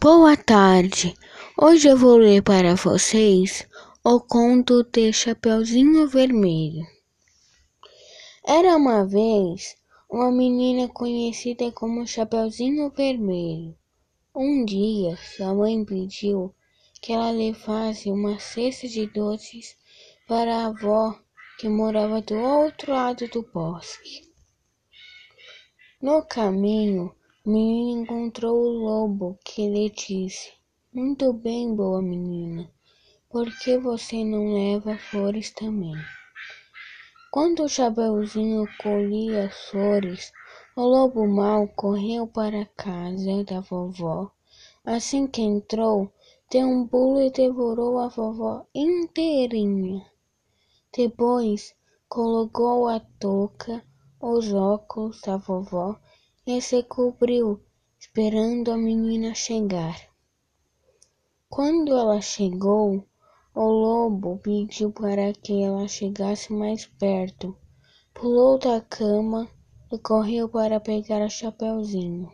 Boa tarde. Hoje eu vou ler para vocês o conto de Chapeuzinho Vermelho. Era uma vez uma menina conhecida como Chapeuzinho Vermelho. Um dia, sua mãe pediu que ela levasse uma cesta de doces para a avó que morava do outro lado do bosque. No caminho, o menino encontrou o lobo, que lhe disse: Muito bem, boa menina, por que você não leva flores também? Quando o Chapeuzinho colhia as flores, o lobo mau correu para a casa da vovó. Assim que entrou, deu um pulo e devorou a vovó inteirinha. Depois, colocou a touca, os óculos da vovó e se cobriu, esperando a menina chegar. Quando ela chegou, o lobo pediu para que ela chegasse mais perto, pulou da cama e correu para pegar o chapeuzinho.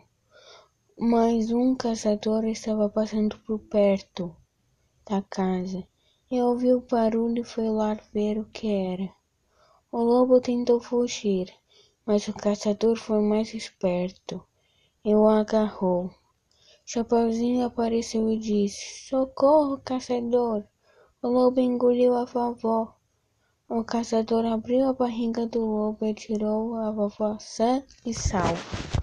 Mas um caçador estava passando por perto da casa e ouviu o barulho e foi lá ver o que era. O lobo tentou fugir, mas o caçador foi mais esperto e o agarrou. Chapeuzinho apareceu e disse: Socorro, caçador! O lobo engoliu a vovó. O caçador abriu a barriga do lobo e tirou a vovó sã e salva.